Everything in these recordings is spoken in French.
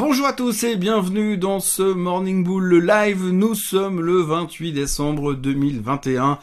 Bonjour à tous et bienvenue dans ce Morning Bull live. Nous sommes le 28 décembre 2021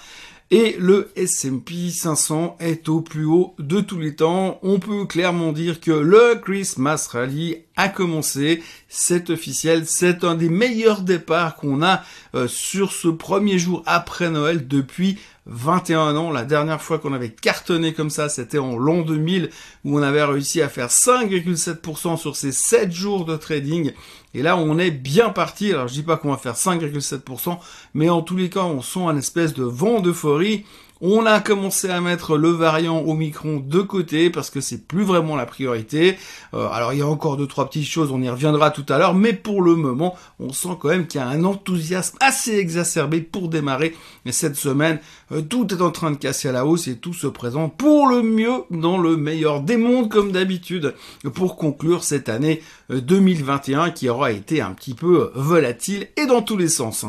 et le S&P 500 est au plus haut de tous les temps. On peut clairement dire que le Christmas Rally a commencé, c'est officiel, c'est un des meilleurs départs qu'on a euh, sur ce premier jour après Noël depuis 21 ans. La dernière fois qu'on avait cartonné comme ça, c'était en l'an 2000 où on avait réussi à faire 5,7% sur ces 7 jours de trading. Et là, on est bien parti. Alors, je dis pas qu'on va faire 5,7%, mais en tous les cas, on sent un espèce de vent d'euphorie. On a commencé à mettre le variant Omicron de côté parce que c'est plus vraiment la priorité. Euh, alors il y a encore deux trois petites choses, on y reviendra tout à l'heure, mais pour le moment, on sent quand même qu'il y a un enthousiasme assez exacerbé pour démarrer cette semaine. Euh, tout est en train de casser à la hausse et tout se présente pour le mieux dans le meilleur des mondes comme d'habitude pour conclure cette année 2021 euh, qui aura été un petit peu volatile et dans tous les sens.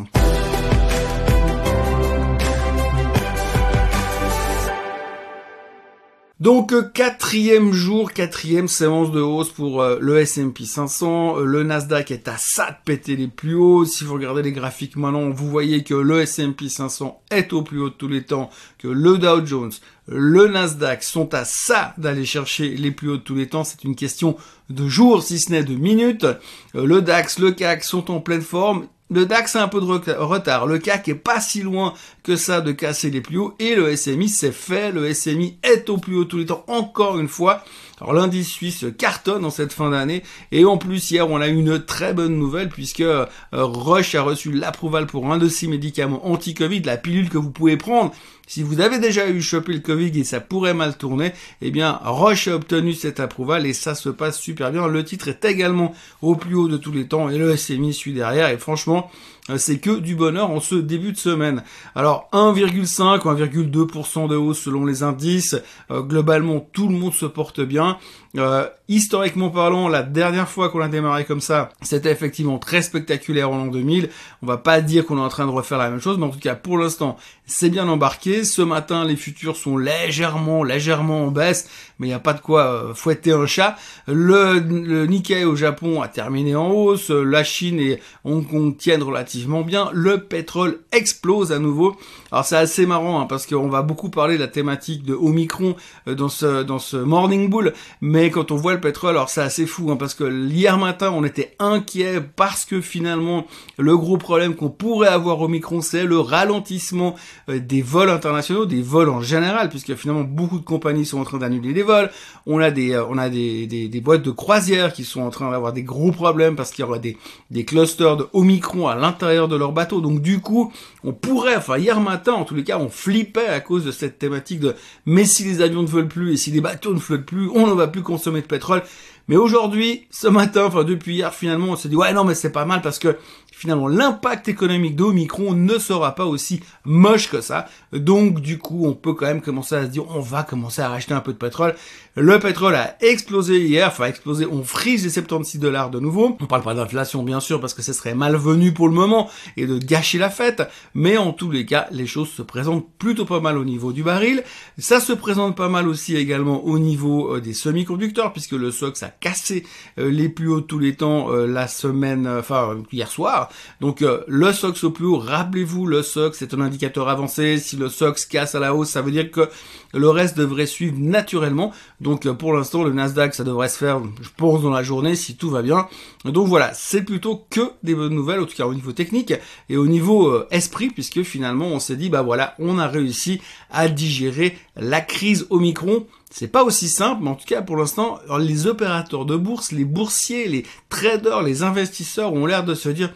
Donc euh, quatrième jour, quatrième séance de hausse pour euh, le S&P 500. Euh, le Nasdaq est à ça de péter les plus hauts. Si vous regardez les graphiques maintenant, vous voyez que le S&P 500 est au plus haut de tous les temps, que le Dow Jones, le Nasdaq sont à ça d'aller chercher les plus hauts de tous les temps. C'est une question de jours, si ce n'est de minutes. Le DAX, le CAC sont en pleine forme. Le DAX a un peu de retard. Le CAC est pas si loin que ça de casser les plus hauts. Et le SMI, c'est fait. Le SMI est au plus haut tous les temps, encore une fois. Alors l'indice suisse cartonne en cette fin d'année. Et en plus, hier, on a eu une très bonne nouvelle puisque euh, Roche a reçu l'approval pour un de ses médicaments anti-Covid, la pilule que vous pouvez prendre si vous avez déjà eu chopé le Covid et ça pourrait mal tourner, eh bien, Roche a obtenu cet approval et ça se passe super bien. Le titre est également au plus haut de tous les temps et le SMI suit derrière et franchement, c'est que du bonheur en ce début de semaine. Alors 1,5 ou 1,2% de hausse selon les indices. Euh, globalement, tout le monde se porte bien. Euh, historiquement parlant, la dernière fois qu'on a démarré comme ça, c'était effectivement très spectaculaire en l'an 2000. On va pas dire qu'on est en train de refaire la même chose, mais en tout cas pour l'instant, c'est bien embarqué. Ce matin, les futurs sont légèrement, légèrement en baisse, mais il n'y a pas de quoi fouetter un chat. Le, le Nikkei au Japon a terminé en hausse. La Chine et Hong Kong tiennent relativement bien. Le pétrole explose à nouveau. Alors c'est assez marrant hein, parce qu'on va beaucoup parler de la thématique de Omicron euh, dans ce dans ce Morning Bull, mais quand on voit le pétrole, alors c'est assez fou hein, parce que hier matin on était inquiet parce que finalement le gros problème qu'on pourrait avoir Omicron c'est le ralentissement euh, des vols internationaux, des vols en général, puisque finalement beaucoup de compagnies sont en train d'annuler des vols. On a des euh, on a des, des, des boîtes de croisière qui sont en train d'avoir des gros problèmes parce qu'il y aura des des clusters de Omicron à l'intérieur de leur bateau. Donc du coup, on pourrait, enfin hier matin en tous les cas, on flippait à cause de cette thématique de mais si les avions ne veulent plus et si les bateaux ne flottent plus, on ne va plus consommer de pétrole. Mais aujourd'hui, ce matin, enfin depuis hier finalement, on s'est dit ouais non mais c'est pas mal parce que finalement l'impact économique d'Omicron ne sera pas aussi moche que ça. Donc du coup, on peut quand même commencer à se dire on va commencer à racheter un peu de pétrole. Le pétrole a explosé hier, enfin explosé, on frise les 76 dollars de nouveau. On parle pas d'inflation bien sûr parce que ce serait malvenu pour le moment et de gâcher la fête, mais en tous les cas, les choses se présentent plutôt pas mal au niveau du baril. Ça se présente pas mal aussi également au niveau euh, des semi-conducteurs puisque le SOX a cassé euh, les plus hauts tous les temps euh, la semaine, enfin hier soir. Donc le SOX au plus haut, rappelez-vous, le SOX c'est un indicateur avancé. Si le SOX casse à la hausse, ça veut dire que le reste devrait suivre naturellement. Donc euh, pour l'instant, le Nasdaq, ça devrait se faire, je pense, dans la journée si tout va bien. Donc voilà, c'est plutôt que des bonnes nouvelles, en tout cas au niveau technique et au niveau euh, esprit, puisque finalement on s'est dit, bah voilà, on a réussi à digérer la crise Omicron. C'est pas aussi simple, mais en tout cas pour l'instant, les opérateurs de bourse, les boursiers, les traders, les investisseurs ont l'air de se dire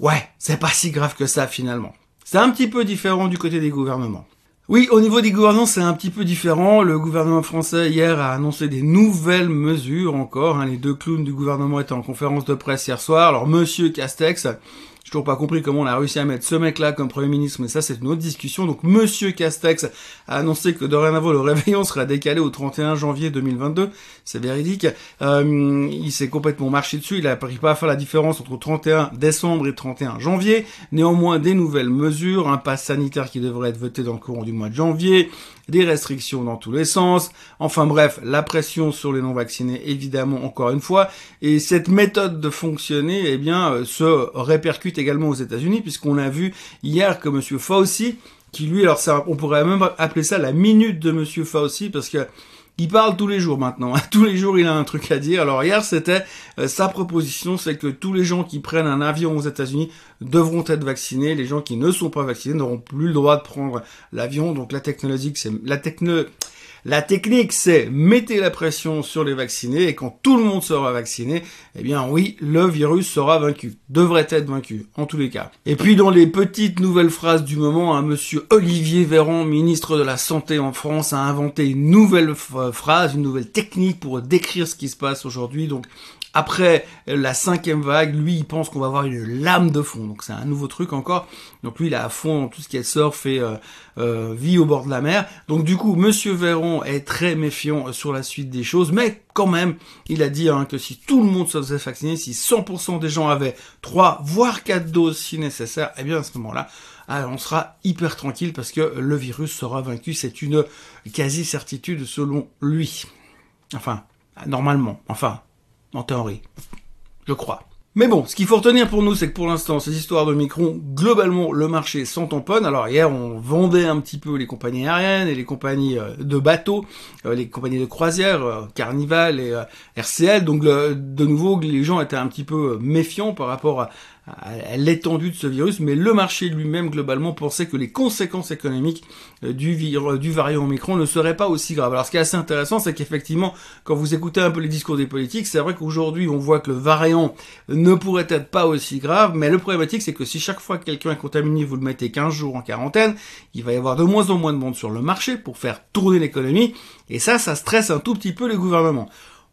ouais, c'est pas si grave que ça finalement. C'est un petit peu différent du côté des gouvernements. Oui, au niveau des gouvernements, c'est un petit peu différent. Le gouvernement français hier a annoncé des nouvelles mesures encore. Hein. Les deux clowns du gouvernement étaient en conférence de presse hier soir. Alors Monsieur Castex J'ai toujours pas compris comment on a réussi à mettre ce mec-là comme Premier ministre, mais ça c'est une autre discussion. Donc Monsieur Castex a annoncé que dorénavant le réveillon sera décalé au 31 janvier 2022. C'est véridique. Euh, il s'est complètement marché dessus. Il a pris pas à faire la différence entre 31 décembre et 31 janvier. Néanmoins, des nouvelles mesures, un pass sanitaire qui devrait être voté dans le courant du mois de janvier, des restrictions dans tous les sens. Enfin bref, la pression sur les non-vaccinés, évidemment, encore une fois. Et cette méthode de fonctionner, eh bien, euh, se répercute également aux États-Unis, puisqu'on a vu hier que Monsieur Fauci, qui lui, alors on pourrait même appeler ça la minute de Monsieur Fauci, parce que il parle tous les jours maintenant. tous les jours, il a un truc à dire. Alors hier, c'était euh, sa proposition, c'est que tous les gens qui prennent un avion aux États-Unis devront être vaccinés. Les gens qui ne sont pas vaccinés n'auront plus le droit de prendre l'avion. Donc la technologie, c'est la techno la technique, c'est mettez la pression sur les vaccinés et quand tout le monde sera vacciné, eh bien oui, le virus sera vaincu, devrait être vaincu, en tous les cas. Et puis dans les petites nouvelles phrases du moment, un monsieur Olivier Véran, ministre de la Santé en France, a inventé une nouvelle phrase, une nouvelle technique pour décrire ce qui se passe aujourd'hui. Donc après la cinquième vague, lui, il pense qu'on va avoir une lame de fond. Donc c'est un nouveau truc encore. Donc lui, il est à fond dans tout ce qui est surf et euh, euh, vie au bord de la mer. Donc du coup, Monsieur Véron est très méfiant sur la suite des choses, mais quand même, il a dit hein, que si tout le monde se faisait vacciner, si 100% des gens avaient 3 voire 4 doses si nécessaire, eh bien à ce moment-là, ah, on sera hyper tranquille parce que le virus sera vaincu. C'est une quasi-certitude selon lui. Enfin, normalement. Enfin, en théorie. Je crois. Mais bon, ce qu'il faut retenir pour nous, c'est que pour l'instant, ces histoires de Micron, globalement, le marché s'en tamponne. Alors hier, on vendait un petit peu les compagnies aériennes et les compagnies euh, de bateaux, euh, les compagnies de croisière, euh, Carnival et RCL. Donc de nouveau, les gens étaient un petit peu méfiants par rapport à, l'étendue de ce virus, mais le marché lui-même globalement pensait que les conséquences économiques euh, du, du variant Omicron ne seraient pas aussi graves. Alors ce qui est assez intéressant, c'est qu'effectivement, quand vous écoutez un peu les discours des politiques, c'est vrai qu'aujourd'hui on voit que le variant ne pourrait être pas aussi grave, mais le problématique c'est que si chaque fois que quelqu'un est contaminé, vous le mettez 15 jours en quarantaine, il va y avoir de moins en moins de monde sur le marché pour faire tourner l'économie, et ça, ça stresse un tout petit peu les gouvernements.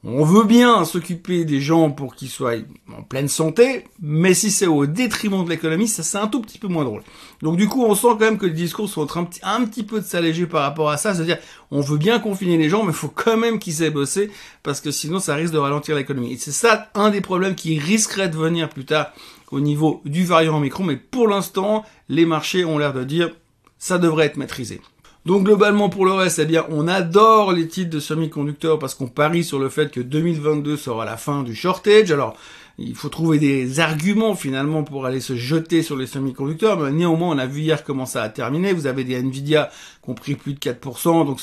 On veut bien s'occuper des gens pour qu'ils soient en pleine santé, mais si c'est au détriment de l'économie, ça c'est un tout petit peu moins drôle. Donc du coup, on sent quand même que les discours sont en un petit peu de s'alléger par rapport à ça, c'est-à-dire on veut bien confiner les gens, mais il faut quand même qu'ils aient bossé, parce que sinon ça risque de ralentir l'économie. Et c'est ça un des problèmes qui risquerait de venir plus tard au niveau du variant Omicron, mais pour l'instant, les marchés ont l'air de dire ça devrait être maîtrisé. Donc globalement pour le reste, eh bien on adore les titres de semi-conducteurs parce qu'on parie sur le fait que 2022 sera la fin du shortage. Alors il faut trouver des arguments finalement pour aller se jeter sur les semi-conducteurs, mais néanmoins on a vu hier comment ça a terminé. Vous avez des Nvidia qui ont pris plus de 4%, donc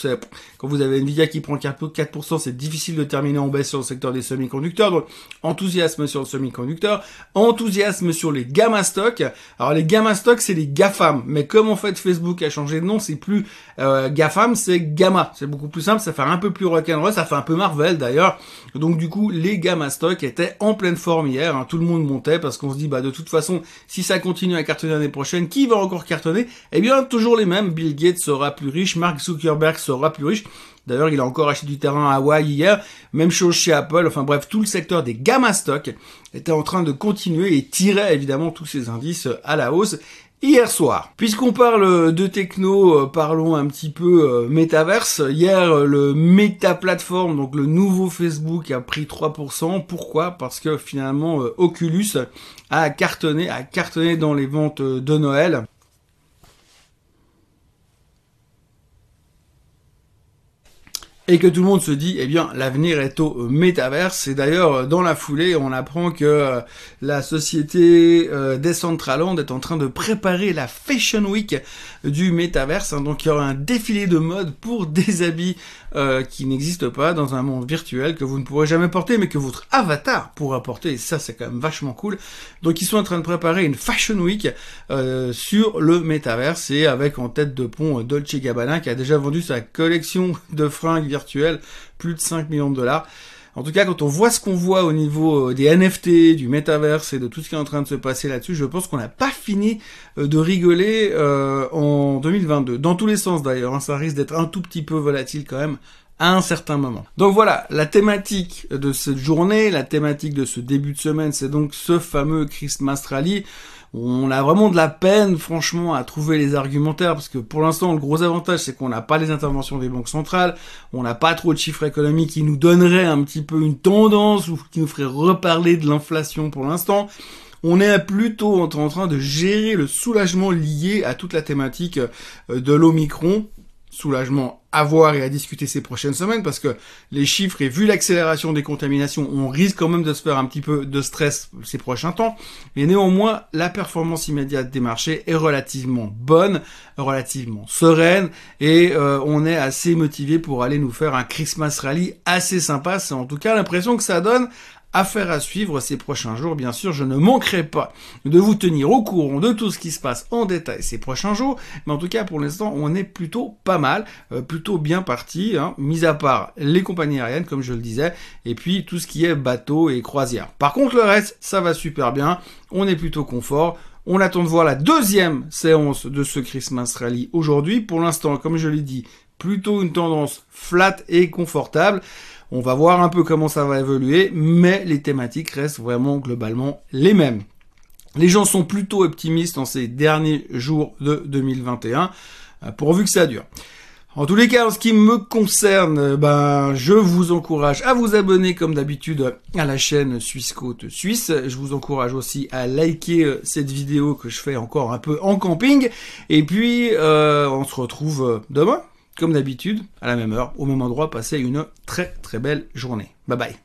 quand vous avez Nvidia qui prend 4%, c'est difficile de terminer en baisse sur le secteur des semi-conducteurs. Donc enthousiasme sur le semi-conducteur, enthousiasme sur les gamma stocks. Alors les gamma stocks c'est les GAFAM, mais comme en fait Facebook a changé de nom, c'est plus euh, GAFAM, c'est Gamma. C'est beaucoup plus simple, ça fait un peu plus rock'n'roll, ça fait un peu Marvel d'ailleurs. Donc du coup les gamma stocks étaient en pleine forme hier, hein. tout le monde montait parce qu'on se dit bah de toute façon si ça continue à cartonner l'année prochaine, qui va encore cartonner? Eh bien toujours les mêmes, Bill Gates sera plus riche, Mark Zuckerberg sera plus riche. D'ailleurs, il a encore acheté du terrain à Hawaï hier. Même chose chez Apple. Enfin bref, tout le secteur des gamma stocks était en train de continuer et tirait évidemment tous ces indices à la hausse hier soir. Puisqu'on parle de techno, euh, parlons un petit peu euh, métaverse. Hier, euh, le Meta Platform, donc le nouveau Facebook, a pris 3%. Pourquoi? Parce que finalement, Oculus a cartonné, a cartonné dans les ventes de Noël. Et que tout le monde se dit, eh bien, l'avenir est au métaverse. Et d'ailleurs, dans la foulée, on apprend que euh, la société euh, Decentraland est en train de préparer la Fashion Week du métaverse. Hein. donc, il y aura un défilé de mode pour des habits euh, qui n'existent pas dans un monde virtuel que vous ne pourrez jamais porter, mais que votre avatar pourra porter. Et ça, c'est quand même vachement cool. Donc, ils sont en train de préparer une Fashion Week sur le métaverse et avec en tête de pont Dolce Gabbana qui a déjà vendu sa collection de fringues plus de 5 millions de dollars. En tout cas, quand on voit ce qu'on voit au niveau euh, des NFT, du métaverse et de tout ce qui est en train de se passer là-dessus, je pense qu'on n'a pas fini euh, de rigoler euh, en 2022. Dans tous les sens d'ailleurs, hein, ça risque d'être un tout petit peu volatile quand même à un certain moment. Donc voilà, la thématique de cette journée, la thématique de ce début de semaine, c'est donc ce fameux Christmas Rally. On a vraiment de la peine, franchement, à trouver les argumentaires, parce que pour l'instant, le gros avantage, c'est qu'on n'a pas les interventions des banques centrales, on n'a pas trop de chiffres économiques qui nous donneraient un petit peu une tendance, ou qui nous ferait reparler de l'inflation pour l'instant on est plutôt en train de gérer le soulagement lié à toute la thématique euh, de l'Omicron soulagement à voir et à discuter ces prochaines semaines parce que les chiffres et vu l'accélération des contaminations, on risque quand même de se faire un petit peu de stress ces prochains temps. Mais néanmoins, la performance immédiate des marchés est relativement bonne, relativement sereine et euh, on est assez motivé pour aller nous faire un Christmas rally assez sympa. C'est en tout cas l'impression que ça donne Affaire à suivre ces prochains jours, bien sûr, je ne manquerai pas de vous tenir au courant de tout ce qui se passe en détail ces prochains jours, mais en tout cas pour l'instant on est plutôt pas mal, euh, plutôt bien parti, hein, mis à part les compagnies aériennes comme je le disais, et puis tout ce qui est bateau et croisière. Par contre le reste, ça va super bien, on est plutôt confort, on attend de voir la deuxième séance de ce Christmas Rally aujourd'hui. Pour l'instant, comme je l'ai dit, plutôt une tendance flat et confortable. On va voir un peu comment ça va évoluer, mais les thématiques restent vraiment globalement les mêmes. Les gens sont plutôt optimistes en ces derniers jours de 2021, euh, pourvu que ça dure. En tous les cas, en ce qui me concerne, euh, ben, je vous encourage à vous abonner comme d'habitude à la chaîne Suisse Côte Suisse. Je vous encourage aussi à liker euh, cette vidéo que je fais encore un peu en camping. Et puis, on se retrouve demain comme d'habitude, à la même heure, au même endroit, passez une très très belle journée. Bye bye.